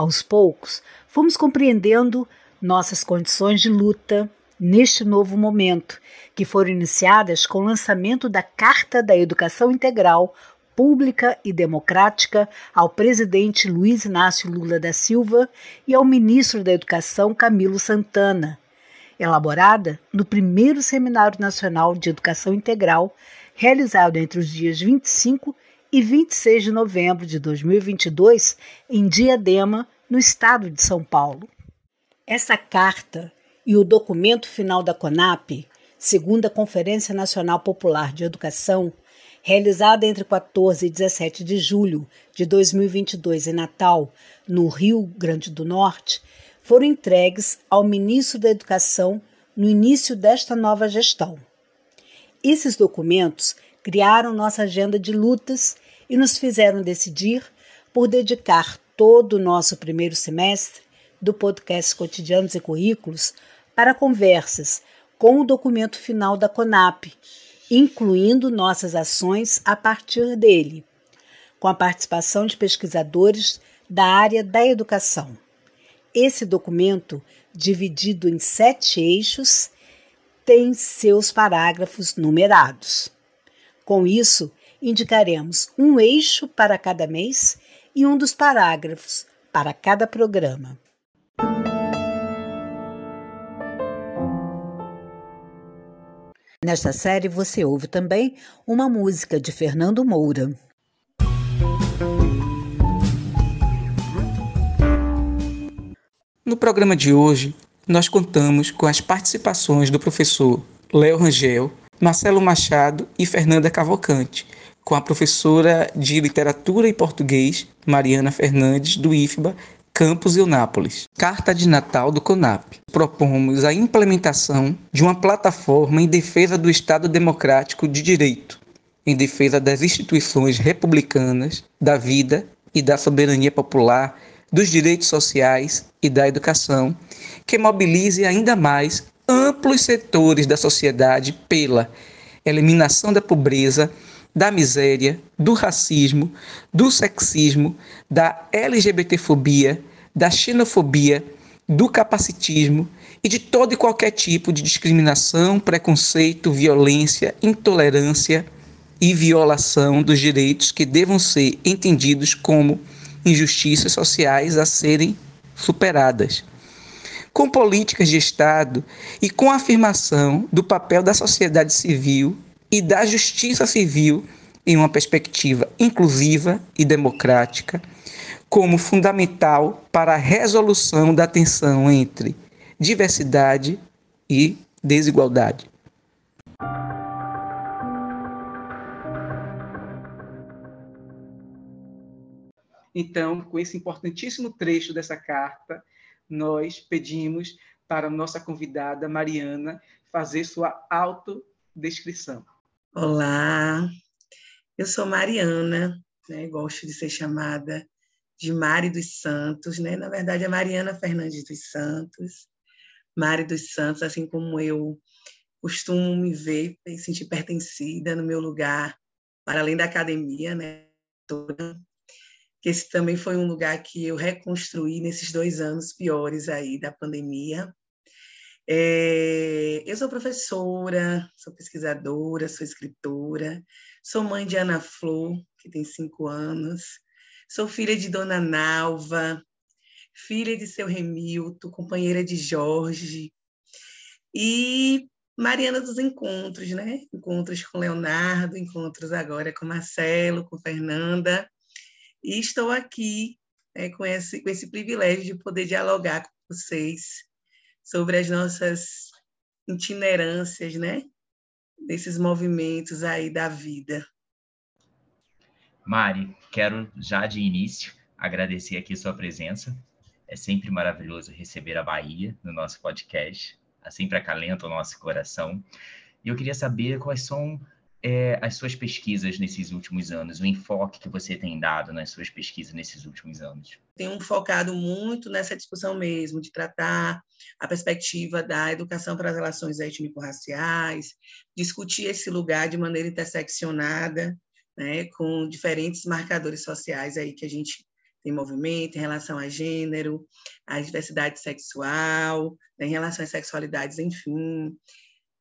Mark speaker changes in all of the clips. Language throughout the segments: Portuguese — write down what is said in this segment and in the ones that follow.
Speaker 1: Aos poucos, fomos compreendendo nossas condições de luta neste novo momento, que foram iniciadas com o lançamento da Carta da Educação Integral Pública e Democrática ao presidente Luiz Inácio Lula da Silva e ao ministro da Educação Camilo Santana, elaborada no primeiro Seminário Nacional de Educação Integral, realizado entre os dias 25 e e 26 de novembro de 2022 em Diadema, no estado de São Paulo. Essa carta e o documento final da CONAP, segundo a Conferência Nacional Popular de Educação, realizada entre 14 e 17 de julho de 2022 em Natal, no Rio Grande do Norte, foram entregues ao ministro da Educação no início desta nova gestão. Esses documentos criaram nossa agenda de lutas e nos fizeram decidir por dedicar todo o nosso primeiro semestre do podcast Cotidianos e Currículos para conversas com o documento final da CONAP, incluindo nossas ações a partir dele, com a participação de pesquisadores da área da educação. Esse documento, dividido em sete eixos, tem seus parágrafos numerados. Com isso, indicaremos um eixo para cada mês e um dos parágrafos para cada programa. Nesta série você ouve também uma música de Fernando Moura.
Speaker 2: No programa de hoje, nós contamos com as participações do professor Léo Rangel, Marcelo Machado e Fernanda Cavalcante, com a professora de Literatura e Português, Mariana Fernandes, do IFBA, Campos e Unápolis. Carta de Natal do CONAP. Propomos a implementação de uma plataforma em defesa do Estado Democrático de Direito, em defesa das instituições republicanas, da vida e da soberania popular, dos direitos sociais e da educação, que mobilize ainda mais amplos setores da sociedade pela eliminação da pobreza, da miséria, do racismo, do sexismo, da LGBTfobia, da xenofobia, do capacitismo e de todo e qualquer tipo de discriminação, preconceito, violência, intolerância e violação dos direitos que devam ser entendidos como injustiças sociais a serem superadas. Com políticas de Estado e com a afirmação do papel da sociedade civil e da justiça civil em uma perspectiva inclusiva e democrática, como fundamental para a resolução da tensão entre diversidade e desigualdade. Então, com esse importantíssimo trecho dessa carta, nós pedimos para nossa convidada Mariana fazer sua autodescrição.
Speaker 3: Olá, eu sou Mariana, né? gosto de ser chamada de Mari dos Santos, né? na verdade é Mariana Fernandes dos Santos, Mari dos Santos, assim como eu costumo me ver e sentir pertencida no meu lugar, para além da academia, né? que esse também foi um lugar que eu reconstruí nesses dois anos piores aí da pandemia. É, eu sou professora, sou pesquisadora, sou escritora, sou mãe de Ana Flor, que tem cinco anos, sou filha de Dona Nalva, filha de seu Remilton, companheira de Jorge, e Mariana dos Encontros, né? Encontros com Leonardo, encontros agora com Marcelo, com Fernanda, e estou aqui né, com, esse, com esse privilégio de poder dialogar com vocês sobre as nossas itinerâncias, né? Desses movimentos aí da vida.
Speaker 4: Mari, quero já de início agradecer aqui sua presença. É sempre maravilhoso receber a Bahia no nosso podcast, sempre acalenta o nosso coração. E eu queria saber quais são é, as suas pesquisas nesses últimos anos, o enfoque que você tem dado nas suas pesquisas nesses últimos anos?
Speaker 3: Tenho focado muito nessa discussão mesmo, de tratar a perspectiva da educação para as relações étnico-raciais, discutir esse lugar de maneira interseccionada, né, com diferentes marcadores sociais aí que a gente tem movimento em relação a gênero, a diversidade sexual, né, em relação às sexualidades, enfim,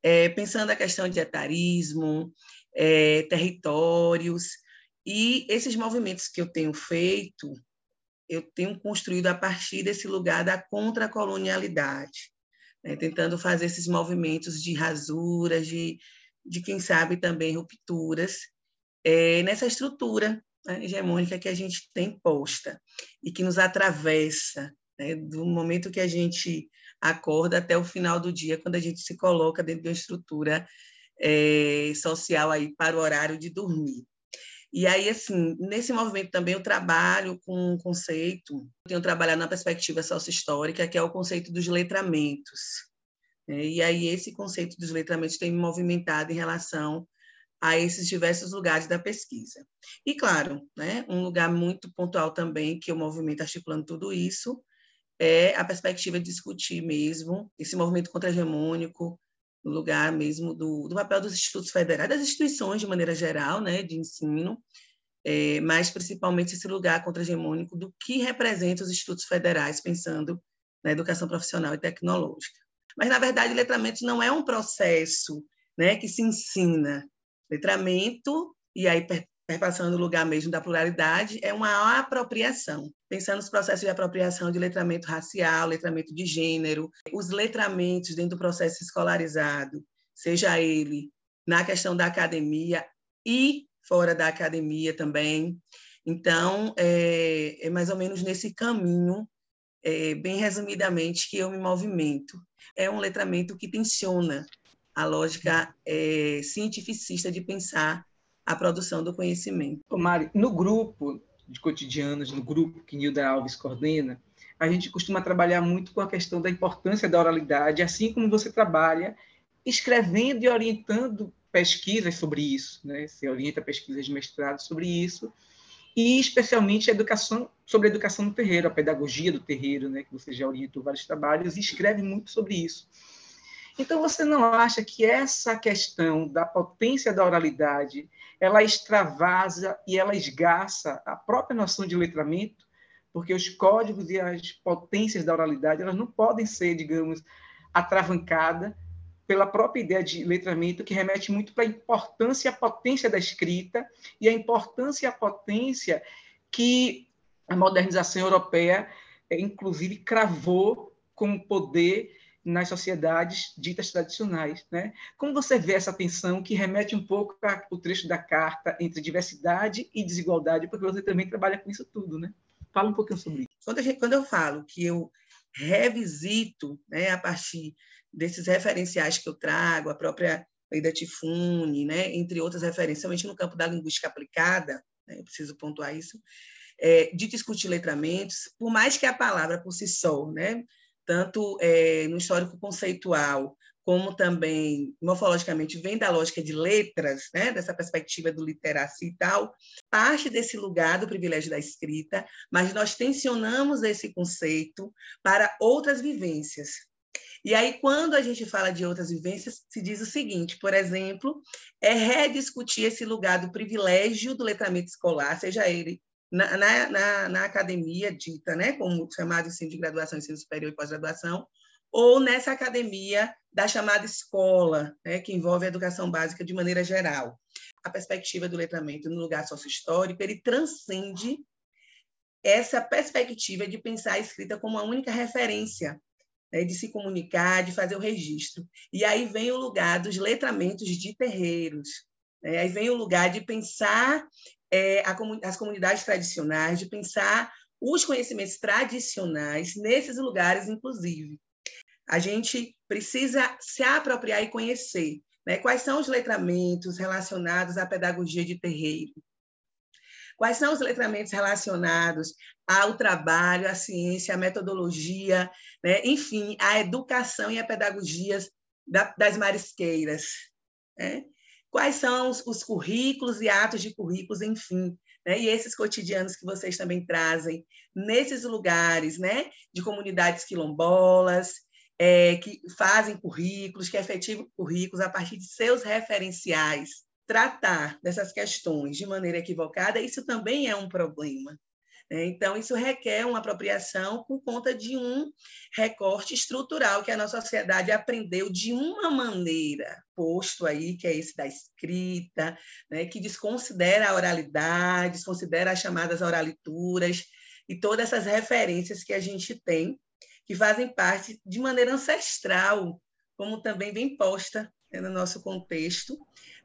Speaker 3: é, pensando a questão de etarismo, é, territórios, e esses movimentos que eu tenho feito, eu tenho construído a partir desse lugar da contracolonialidade, né? tentando fazer esses movimentos de rasuras, de, de quem sabe também rupturas, é, nessa estrutura né, hegemônica que a gente tem posta e que nos atravessa né, do momento que a gente acorda até o final do dia, quando a gente se coloca dentro de uma estrutura é, social aí para o horário de dormir. E aí, assim, nesse movimento também eu trabalho com um conceito, tenho trabalhado na perspectiva sócio-histórica, que é o conceito dos letramentos. Né? E aí esse conceito dos letramentos tem me movimentado em relação a esses diversos lugares da pesquisa. E, claro, né, um lugar muito pontual também, que o movimento articulando tudo isso, é a perspectiva de discutir mesmo esse movimento contra-hegemônico, no lugar mesmo do, do, papel dos institutos federais, das instituições de maneira geral, né, de ensino, é, mas principalmente esse lugar contra-hegemônico do que representa os institutos federais, pensando na educação profissional e tecnológica. Mas, na verdade, letramento não é um processo né, que se ensina. Letramento, e aí perpassando o lugar mesmo da pluralidade, é uma apropriação. Pensando nos processos de apropriação de letramento racial, letramento de gênero, os letramentos dentro do processo escolarizado, seja ele na questão da academia e fora da academia também. Então, é, é mais ou menos nesse caminho, é, bem resumidamente, que eu me movimento. É um letramento que tensiona a lógica é, cientificista de pensar a produção do conhecimento.
Speaker 2: Ô Mari, no grupo de cotidianos, no grupo que Nilda Alves coordena, a gente costuma trabalhar muito com a questão da importância da oralidade, assim como você trabalha escrevendo e orientando pesquisas sobre isso, né? Você orienta pesquisas de mestrado sobre isso, e especialmente a educação sobre a educação no terreiro, a pedagogia do terreiro, né? Que você já orientou vários trabalhos e escreve muito sobre isso. Então, você não acha que essa questão da potência da oralidade ela extravasa e ela esgarça a própria noção de letramento, porque os códigos e as potências da oralidade elas não podem ser, digamos, atravancadas pela própria ideia de letramento, que remete muito para a importância e a potência da escrita e a importância e a potência que a modernização europeia, inclusive, cravou como poder nas sociedades ditas tradicionais. Né? Como você vê essa tensão que remete um pouco ao trecho da carta entre diversidade e desigualdade, porque você também trabalha com isso tudo, né? Fala um pouquinho sobre isso.
Speaker 3: Quando, gente, quando eu falo que eu revisito, né, a partir desses referenciais que eu trago, a própria lei da Tifune, né, entre outras referências, somente no campo da linguística aplicada, né, eu preciso pontuar isso, é, de discutir letramentos, por mais que a palavra por si só, né, tanto é, no histórico conceitual, como também morfologicamente vem da lógica de letras, né, dessa perspectiva do literacia e tal, parte desse lugar do privilégio da escrita, mas nós tensionamos esse conceito para outras vivências. E aí, quando a gente fala de outras vivências, se diz o seguinte, por exemplo, é rediscutir esse lugar do privilégio do letramento escolar, seja ele na, na, na, academia dita, né, como chamado ensino de graduação, ensino superior e pós-graduação, ou nessa academia da chamada escola, né, que envolve a educação básica de maneira geral. A perspectiva do letramento no lugar sócio-histórico, ele transcende essa perspectiva de pensar a escrita como a única referência né, de se comunicar, de fazer o registro. E aí vem o lugar dos letramentos de terreiros, né? aí vem o lugar de pensar é, a, as comunidades tradicionais, de pensar os conhecimentos tradicionais nesses lugares, inclusive. A gente precisa se apropriar e conhecer né? quais são os letramentos relacionados à pedagogia de terreiro. Quais são os letramentos relacionados ao trabalho, à ciência, à metodologia, né? enfim, à educação e à pedagogia das marisqueiras? Né? Quais são os, os, currículos e atos de currículos, enfim, né? e esses cotidianos que vocês também trazem nesses lugares né? de comunidades quilombolas, é, que fazem currículos, que efetivam currículos a partir de seus referenciais, tratar dessas questões de maneira equivocada, isso também é um problema. Né? Então, isso requer uma apropriação por conta de um recorte estrutural que a nossa sociedade aprendeu de uma maneira, posto aí, que é esse da escrita, né? que desconsidera a oralidade, desconsidera as chamadas oralituras e todas essas referências que a gente tem, que fazem parte de maneira ancestral, como também bem posta né, no nosso contexto,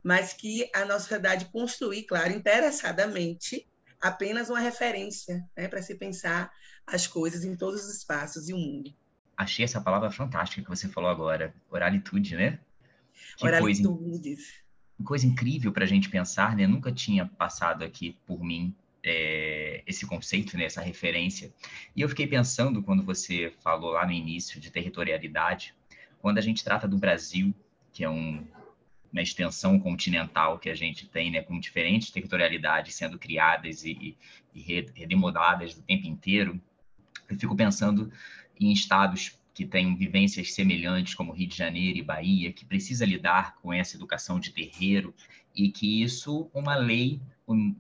Speaker 3: mas que a nossa sociedade construir, claro, interessadamente, apenas uma referência né, para se pensar as coisas em todos os espaços e o mundo.
Speaker 4: Achei essa palavra fantástica que você falou agora, oralitude, né?
Speaker 3: Que Oralitudes.
Speaker 4: Coisa, coisa incrível para a gente pensar, né? Nunca tinha passado aqui por mim é, esse conceito, né, essa referência. E eu fiquei pensando, quando você falou lá no início de territorialidade, quando a gente trata do Brasil, que é um, na extensão continental que a gente tem, né, com diferentes territorialidades sendo criadas e, e redemodeladas o tempo inteiro, eu fico pensando em estados que têm vivências semelhantes, como Rio de Janeiro e Bahia, que precisa lidar com essa educação de terreiro e que isso, uma lei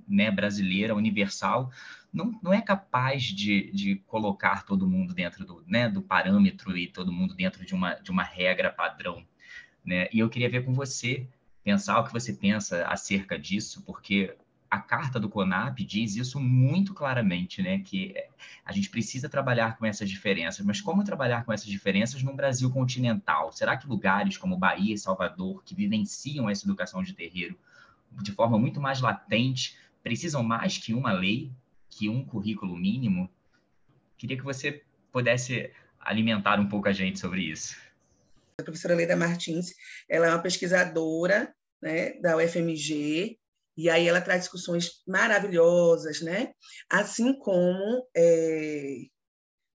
Speaker 4: né, brasileira, universal, não, não é capaz de, de colocar todo mundo dentro do, né, do parâmetro e todo mundo dentro de uma, de uma regra padrão. Né? E eu queria ver com você, pensar o que você pensa acerca disso, porque a carta do CONAP diz isso muito claramente, né? Que a gente precisa trabalhar com essas diferenças, mas como trabalhar com essas diferenças no Brasil continental? Será que lugares como Bahia e Salvador, que vivenciam essa educação de terreiro de forma muito mais latente, precisam mais que uma lei, que um currículo mínimo? Queria que você pudesse alimentar um pouco a gente sobre isso.
Speaker 3: A professora Leda Martins, ela é uma pesquisadora né, da UFMG, e aí ela traz discussões maravilhosas, né? assim como é,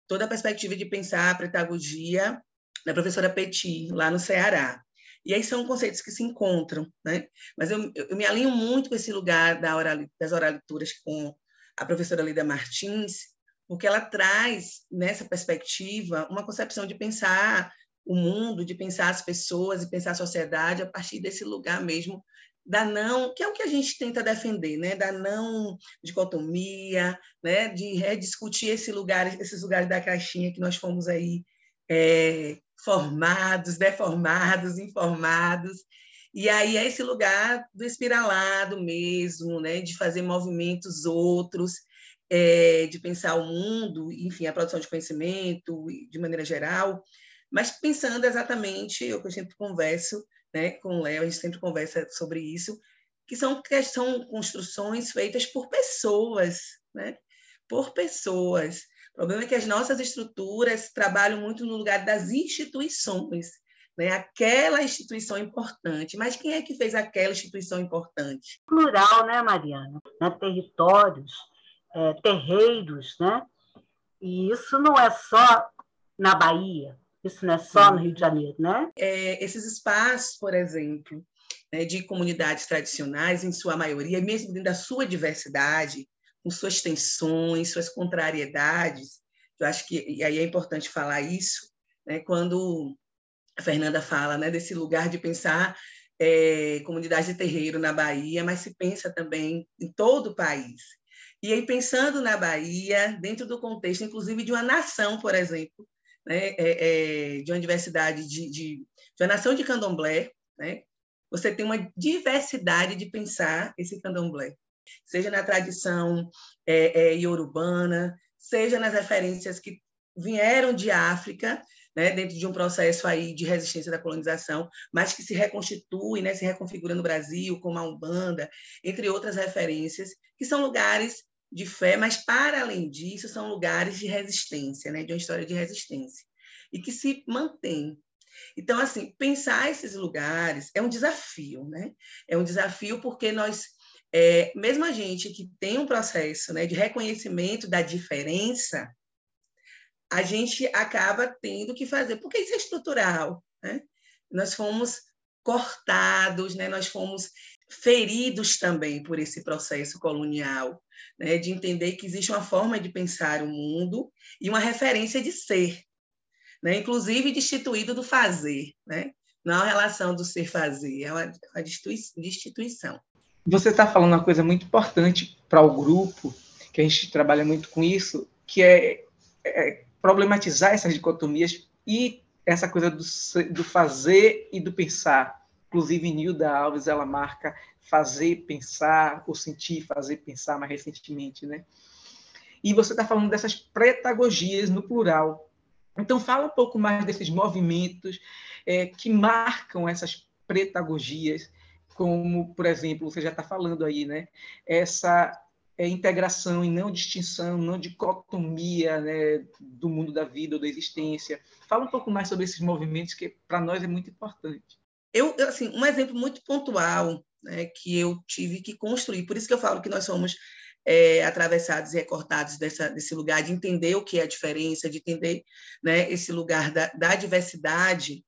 Speaker 3: toda a perspectiva de pensar a pedagogia da professora Petit, lá no Ceará. E aí são conceitos que se encontram, né? Mas eu, eu me alinho muito com esse lugar da oral, das oralituras com a professora Lida Martins, porque ela traz nessa perspectiva uma concepção de pensar o mundo, de pensar as pessoas e pensar a sociedade a partir desse lugar mesmo da não, que é o que a gente tenta defender, né? Da não dicotomia, né? De rediscutir esse lugar, esses lugares da caixinha que nós fomos aí é, formados, deformados, informados. E aí é esse lugar do espiralado mesmo, né? De fazer movimentos outros, é, de pensar o mundo, enfim, a produção de conhecimento de maneira geral, mas pensando exatamente, eu que eu sempre converso né, com o Léo, a gente sempre conversa sobre isso, que são, que são construções feitas por pessoas, né? por pessoas. O problema é que as nossas estruturas trabalham muito no lugar das instituições, né? aquela instituição importante. Mas quem é que fez aquela instituição importante?
Speaker 1: Plural, né, Mariana? Né? Territórios, é, terreiros, né? E isso não é só na Bahia, isso não é só no Rio de Janeiro, né?
Speaker 3: É, esses espaços, por exemplo, né, de comunidades tradicionais, em sua maioria, mesmo dentro da sua diversidade, com suas tensões, suas contrariedades, eu acho que e aí é importante falar isso, né, quando a Fernanda fala né, desse lugar de pensar é, comunidade de terreiro na Bahia, mas se pensa também em todo o país. E aí, pensando na Bahia, dentro do contexto, inclusive, de uma nação, por exemplo, né, é, é, de uma diversidade de, de, de uma nação de candomblé, né, você tem uma diversidade de pensar esse candomblé, seja na tradição é, é, iorubana, seja nas referências que vieram de África, né, dentro de um processo aí de resistência da colonização, mas que se reconstitui, né, se reconfigura no Brasil, como a Umbanda, entre outras referências, que são lugares de fé, mas, para além disso, são lugares de resistência, né? de uma história de resistência, e que se mantém. Então, assim, pensar esses lugares é um desafio, né? É um desafio porque nós é, mesmo a gente que tem um processo né, de reconhecimento da diferença, a gente acaba tendo que fazer, porque isso é estrutural. Né? Nós fomos cortados, né? nós fomos feridos também por esse processo colonial, né? de entender que existe uma forma de pensar o mundo e uma referência de ser, né? inclusive destituído do fazer. Né? Não é uma relação do ser-fazer, é uma, uma destituição.
Speaker 2: Você está falando uma coisa muito importante para o grupo, que a gente trabalha muito com isso, que é, é problematizar essas dicotomias e essa coisa do, do, fazer e do pensar. Inclusive, Nilda Alves, ela marca fazer, pensar, ou sentir, fazer, pensar mais recentemente, né? E você está falando dessas pedagogias no plural. Então, fala um pouco mais desses movimentos é, que marcam essas pedagogias, como, por exemplo, você já está falando aí, né? Essa é, integração e não distinção, não dicotomia né, do mundo da vida ou da existência. Fala um pouco mais sobre esses movimentos que para nós é muito importante.
Speaker 3: Eu, assim, um exemplo muito pontual né, que eu tive que construir, por isso que eu falo que nós somos é, atravessados e recortados dessa, desse lugar de entender o que é a diferença, de entender né, esse lugar da, da diversidade,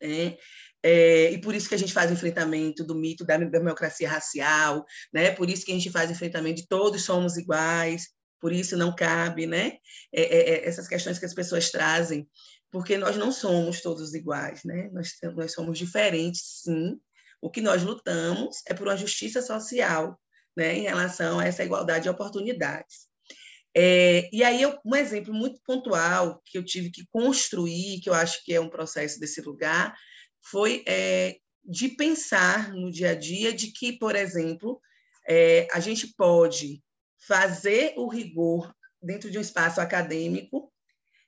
Speaker 3: é, é, e por isso que a gente faz o enfrentamento do mito da democracia racial, né? Por isso que a gente faz o enfrentamento de todos somos iguais, por isso não cabe, né? É, é, é, essas questões que as pessoas trazem, porque nós não somos todos iguais, né? Nós, nós somos diferentes, sim. O que nós lutamos é por uma justiça social, né? Em relação a essa igualdade de oportunidades. É, e aí, eu, um exemplo muito pontual que eu tive que construir, que eu acho que é um processo desse lugar, foi é, de pensar no dia a dia de que, por exemplo, é, a gente pode fazer o rigor dentro de um espaço acadêmico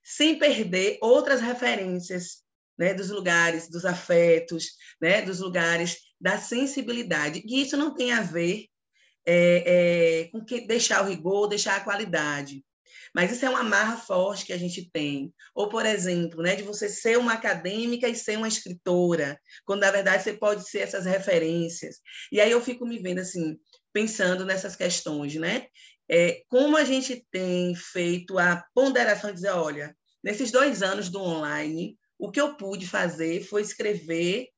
Speaker 3: sem perder outras referências né, dos lugares dos afetos, né, dos lugares da sensibilidade. E isso não tem a ver é, é, com que deixar o rigor, deixar a qualidade. Mas isso é uma marra forte que a gente tem. Ou, por exemplo, né, de você ser uma acadêmica e ser uma escritora, quando na verdade você pode ser essas referências. E aí eu fico me vendo assim, pensando nessas questões, né? É, como a gente tem feito a ponderação de dizer, olha, nesses dois anos do online, o que eu pude fazer foi escrever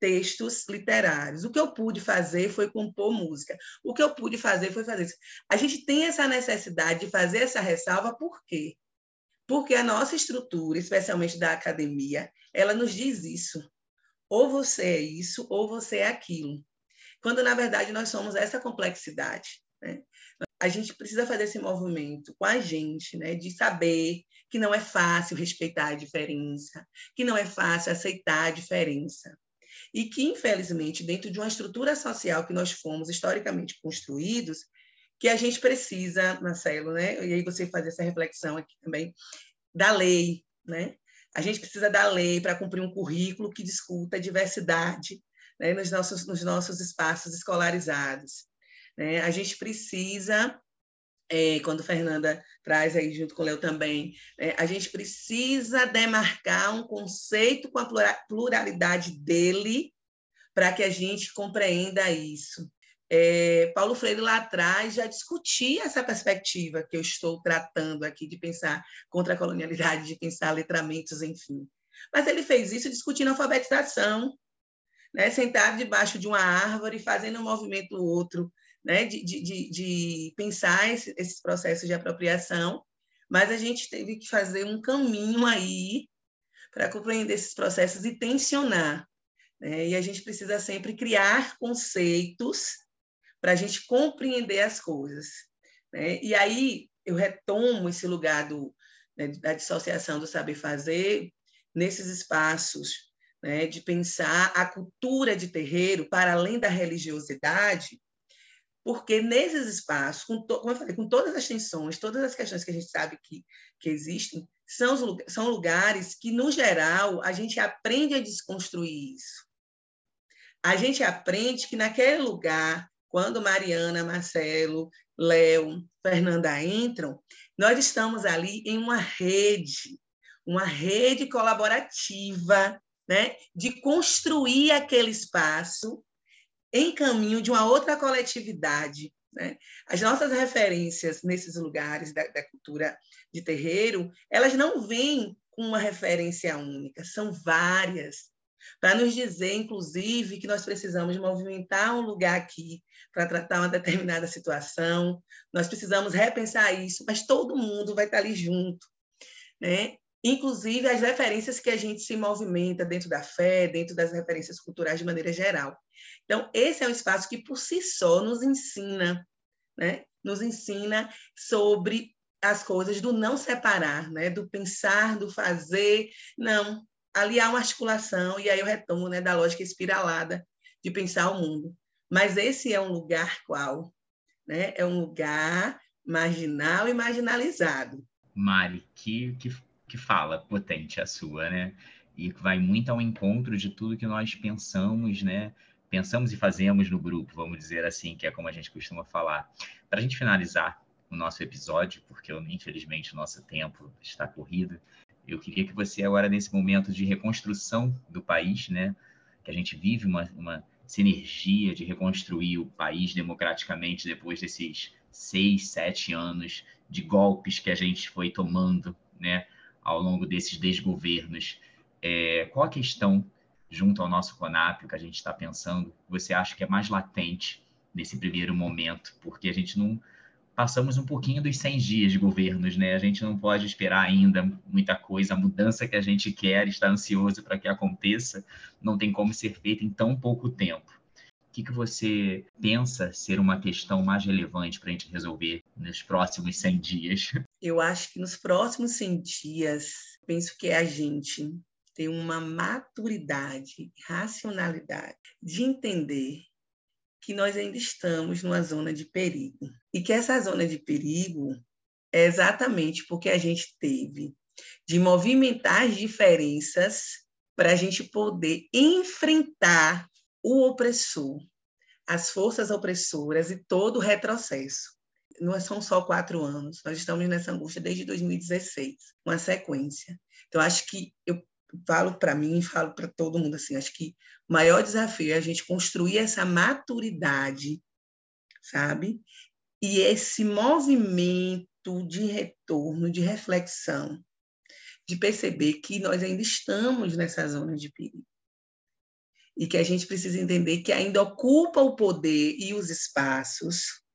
Speaker 3: textos literários. O que eu pude fazer foi compor música. O que eu pude fazer foi fazer isso. A gente tem essa necessidade de fazer essa ressalva, por quê? Porque a nossa estrutura, especialmente da academia, ela nos diz isso. Ou você é isso, ou você é aquilo. Quando, na verdade, nós somos essa complexidade. Né? A gente precisa fazer esse movimento com a gente, né? de saber que não é fácil respeitar a diferença, que não é fácil aceitar a diferença e que, infelizmente, dentro de uma estrutura social que nós fomos historicamente construídos, que a gente precisa, Marcelo, né? e aí você faz essa reflexão aqui também, da lei. Né? A gente precisa da lei para cumprir um currículo que discuta a diversidade né? nos, nossos, nos nossos espaços escolarizados. Né? A gente precisa é, quando Fernanda traz aí junto com o Léo também, é, a gente precisa demarcar um conceito com a pluralidade dele para que a gente compreenda isso. É, Paulo Freire lá atrás já discutia essa perspectiva que eu estou tratando aqui de pensar contra a colonialidade, de pensar letramentos, enfim. Mas ele fez isso discutindo alfabetização, né? sentado debaixo de uma árvore, fazendo um movimento outro, né, de, de, de pensar esse, esses processos de apropriação, mas a gente teve que fazer um caminho aí para compreender esses processos e tensionar. Né? E a gente precisa sempre criar conceitos para a gente compreender as coisas. Né? E aí eu retomo esse lugar do, né, da dissociação do saber fazer nesses espaços né, de pensar a cultura de terreiro para além da religiosidade, porque nesses espaços, com, to, como eu falei, com todas as tensões, todas as questões que a gente sabe que, que existem, são, são lugares que, no geral, a gente aprende a desconstruir isso. A gente aprende que naquele lugar, quando Mariana, Marcelo, Léo, Fernanda entram, nós estamos ali em uma rede, uma rede colaborativa, né, de construir aquele espaço em caminho de uma outra coletividade. Né? As nossas referências nesses lugares da, da cultura de terreiro, elas não vêm com uma referência única, são várias para nos dizer, inclusive, que nós precisamos movimentar um lugar aqui para tratar uma determinada situação, nós precisamos repensar isso, mas todo mundo vai estar ali junto. Né? Inclusive as referências que a gente se movimenta dentro da fé, dentro das referências culturais de maneira geral. Então, esse é um espaço que, por si só, nos ensina, né? nos ensina sobre as coisas do não separar, né? do pensar, do fazer. Não, ali há uma articulação, e aí eu retomo né, da lógica espiralada de pensar o mundo. Mas esse é um lugar qual? Né? É um lugar marginal e marginalizado.
Speaker 4: Mari, que, que, que fala potente a sua, né? E vai muito ao encontro de tudo que nós pensamos, né? Pensamos e fazemos no grupo, vamos dizer assim, que é como a gente costuma falar. Para a gente finalizar o nosso episódio, porque infelizmente o nosso tempo está corrido, eu queria que você agora, nesse momento de reconstrução do país, né, que a gente vive uma, uma sinergia de reconstruir o país democraticamente depois desses seis, sete anos de golpes que a gente foi tomando, né, ao longo desses desgovernos. É, qual a questão junto ao nosso CONAP, que a gente está pensando, você acha que é mais latente nesse primeiro momento? Porque a gente não passamos um pouquinho dos 100 dias de governos, né? A gente não pode esperar ainda muita coisa, a mudança que a gente quer, está ansioso para que aconteça, não tem como ser feita em tão pouco tempo. O que, que você pensa ser uma questão mais relevante para a gente resolver nos próximos 100 dias?
Speaker 3: Eu acho que nos próximos 100 dias, penso que é a gente ter uma maturidade, racionalidade de entender que nós ainda estamos numa zona de perigo. E que essa zona de perigo é exatamente porque a gente teve de movimentar as diferenças para a gente poder enfrentar o opressor, as forças opressoras e todo o retrocesso. Não são só quatro anos, nós estamos nessa angústia desde 2016, uma sequência. Então, acho que eu falo para mim, falo para todo mundo assim, acho que o maior desafio é a gente construir essa maturidade, sabe? E esse movimento de retorno, de reflexão, de perceber que nós ainda estamos nessa zona de perigo. E que a gente precisa entender que ainda ocupa o poder e os espaços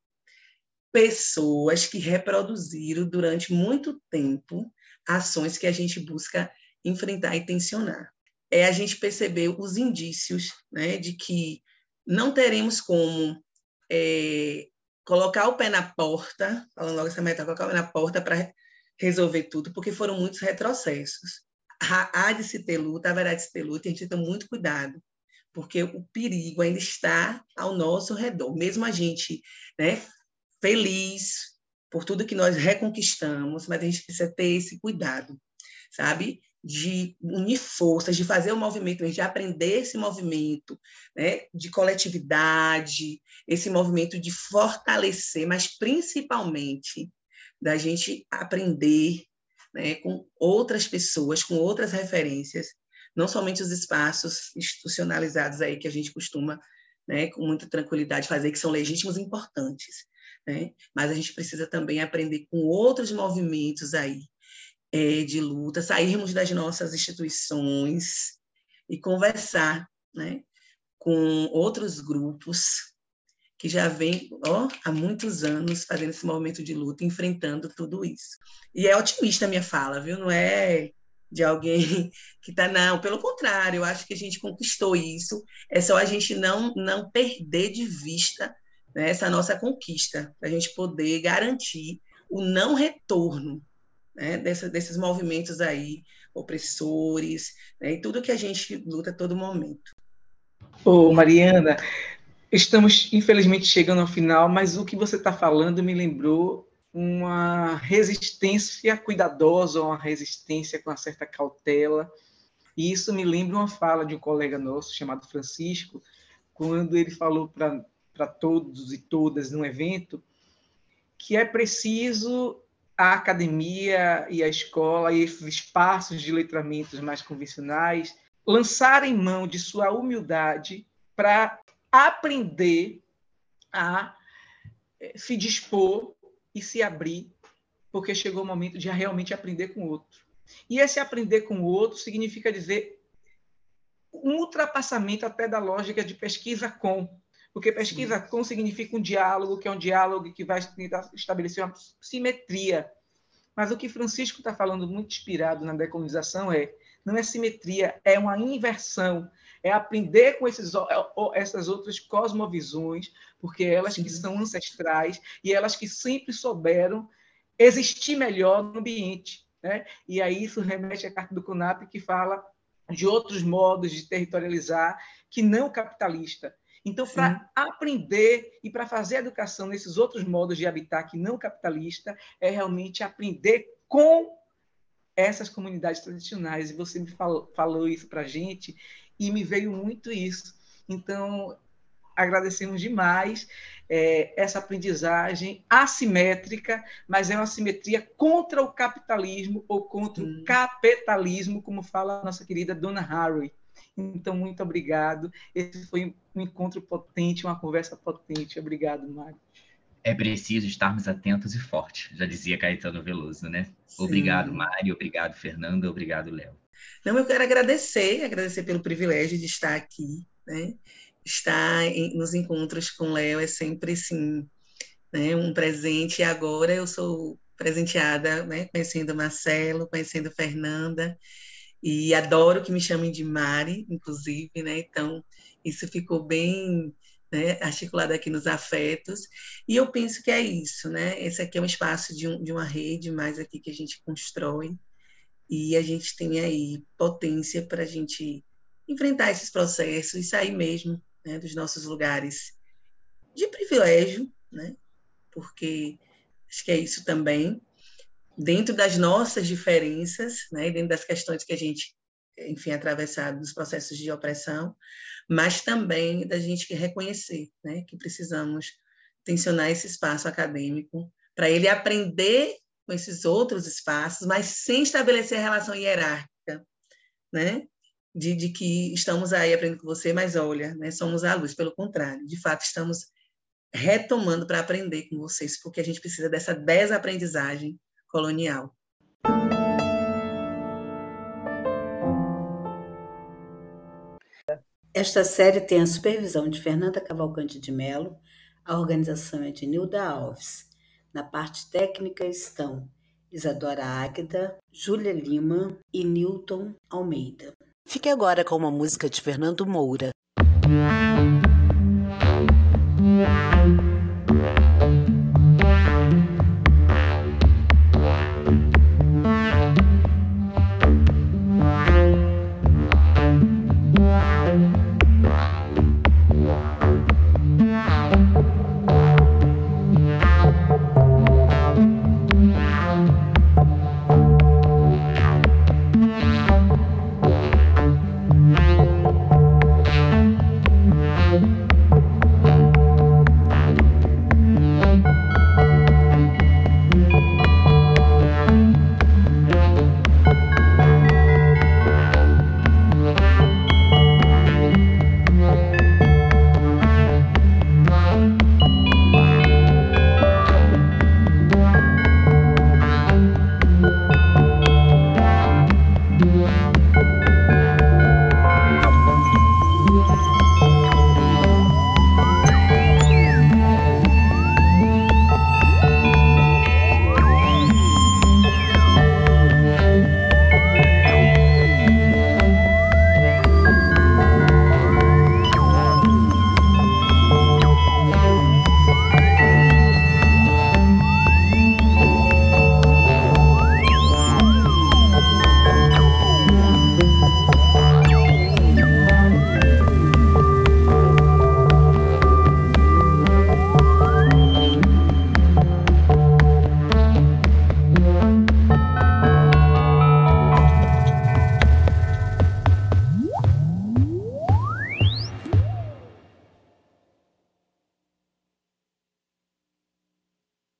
Speaker 3: pessoas que reproduziram durante muito tempo ações que a gente busca enfrentar e tensionar. É a gente perceber os indícios né, de que não teremos como é, colocar o pé na porta, falando logo essa meta, colocar o pé na porta para resolver tudo, porque foram muitos retrocessos. Há de se ter luta, haverá de se ter luta, e a gente tem muito cuidado, porque o perigo ainda está ao nosso redor. Mesmo a gente né, feliz por tudo que nós reconquistamos, mas a gente precisa ter esse cuidado, sabe? de unir forças, de fazer o movimento, de aprender esse movimento, né, de coletividade, esse movimento de fortalecer, mas principalmente da gente aprender né, com outras pessoas, com outras referências, não somente os espaços institucionalizados aí que a gente costuma, né, com muita tranquilidade fazer, que são legítimos e importantes, né? mas a gente precisa também aprender com outros movimentos aí, é, de luta, sairmos das nossas instituições e conversar né, com outros grupos que já vêm ó, há muitos anos fazendo esse movimento de luta, enfrentando tudo isso. E é otimista a minha fala, viu? Não é de alguém que está, não, pelo contrário, eu acho que a gente conquistou isso, é só a gente não, não perder de vista né, essa nossa conquista, para a gente poder garantir o não retorno né, dessa, desses movimentos aí opressores, né, e tudo que a gente luta a todo momento.
Speaker 2: Ô, Mariana, estamos infelizmente chegando ao final, mas o que você está falando me lembrou uma resistência cuidadosa, uma resistência com uma certa cautela. E isso me lembra uma fala de um colega nosso chamado Francisco, quando ele falou para todos e todas num evento que é preciso a academia e a escola e esses espaços de letramentos mais convencionais lançarem mão de sua humildade para aprender a eh, se dispor e se abrir, porque chegou o momento de realmente aprender com o outro. E esse aprender com o outro significa dizer um ultrapassamento até da lógica de pesquisa com, porque pesquisa com significa um diálogo, que é um diálogo que vai estabelecer uma simetria. Mas o que Francisco está falando muito inspirado na decolonização é não é simetria, é uma inversão, é aprender com esses, essas outras cosmovisões, porque elas que são ancestrais e elas que sempre souberam existir melhor no ambiente. Né? E aí isso remete à carta do CUNAP, que fala de outros modos de territorializar que não capitalista. Então, para aprender e para fazer educação nesses outros modos de habitar que não capitalista, é realmente aprender com essas comunidades tradicionais. E você me falou, falou isso para a gente e me veio muito isso. Então, agradecemos demais é, essa aprendizagem assimétrica, mas é uma simetria contra o capitalismo ou contra hum. o capitalismo, como fala a nossa querida Dona Harry. Então, muito obrigado. Esse foi um encontro potente, uma conversa potente. Obrigado, Mário.
Speaker 4: É preciso estarmos atentos e fortes, já dizia Caetano Veloso, né? Sim. Obrigado, Mário. Obrigado, Fernanda. Obrigado, Léo.
Speaker 3: Não, eu quero agradecer, agradecer pelo privilégio de estar aqui, né? Estar em, nos encontros com Léo é sempre, assim, né, um presente. E agora eu sou presenteada, né, conhecendo Marcelo, conhecendo Fernanda, e adoro que me chamem de Mari, inclusive, né? Então, isso ficou bem né, articulado aqui nos afetos. E eu penso que é isso, né? Esse aqui é um espaço de, um, de uma rede mais aqui que a gente constrói, e a gente tem aí potência para a gente enfrentar esses processos e sair mesmo né, dos nossos lugares de privilégio, né? Porque acho que é isso também, dentro das nossas diferenças, né, dentro das questões que a gente, enfim, atravessar dos processos de opressão, mas também da gente reconhecer, né, que precisamos tensionar esse espaço acadêmico para ele aprender com esses outros espaços, mas sem estabelecer a relação hierárquica, né? De, de que estamos aí aprendendo com você, mas olha, né, somos a luz, pelo contrário, de fato estamos retomando para aprender com vocês, porque a gente precisa dessa desaprendizagem colonial.
Speaker 1: Esta série tem a supervisão de Fernanda Cavalcante de Mello, a organização é de Nilda Alves. Na parte técnica estão Isadora Águeda, Júlia Lima e Newton Almeida. Fique agora com uma música de Fernando Moura.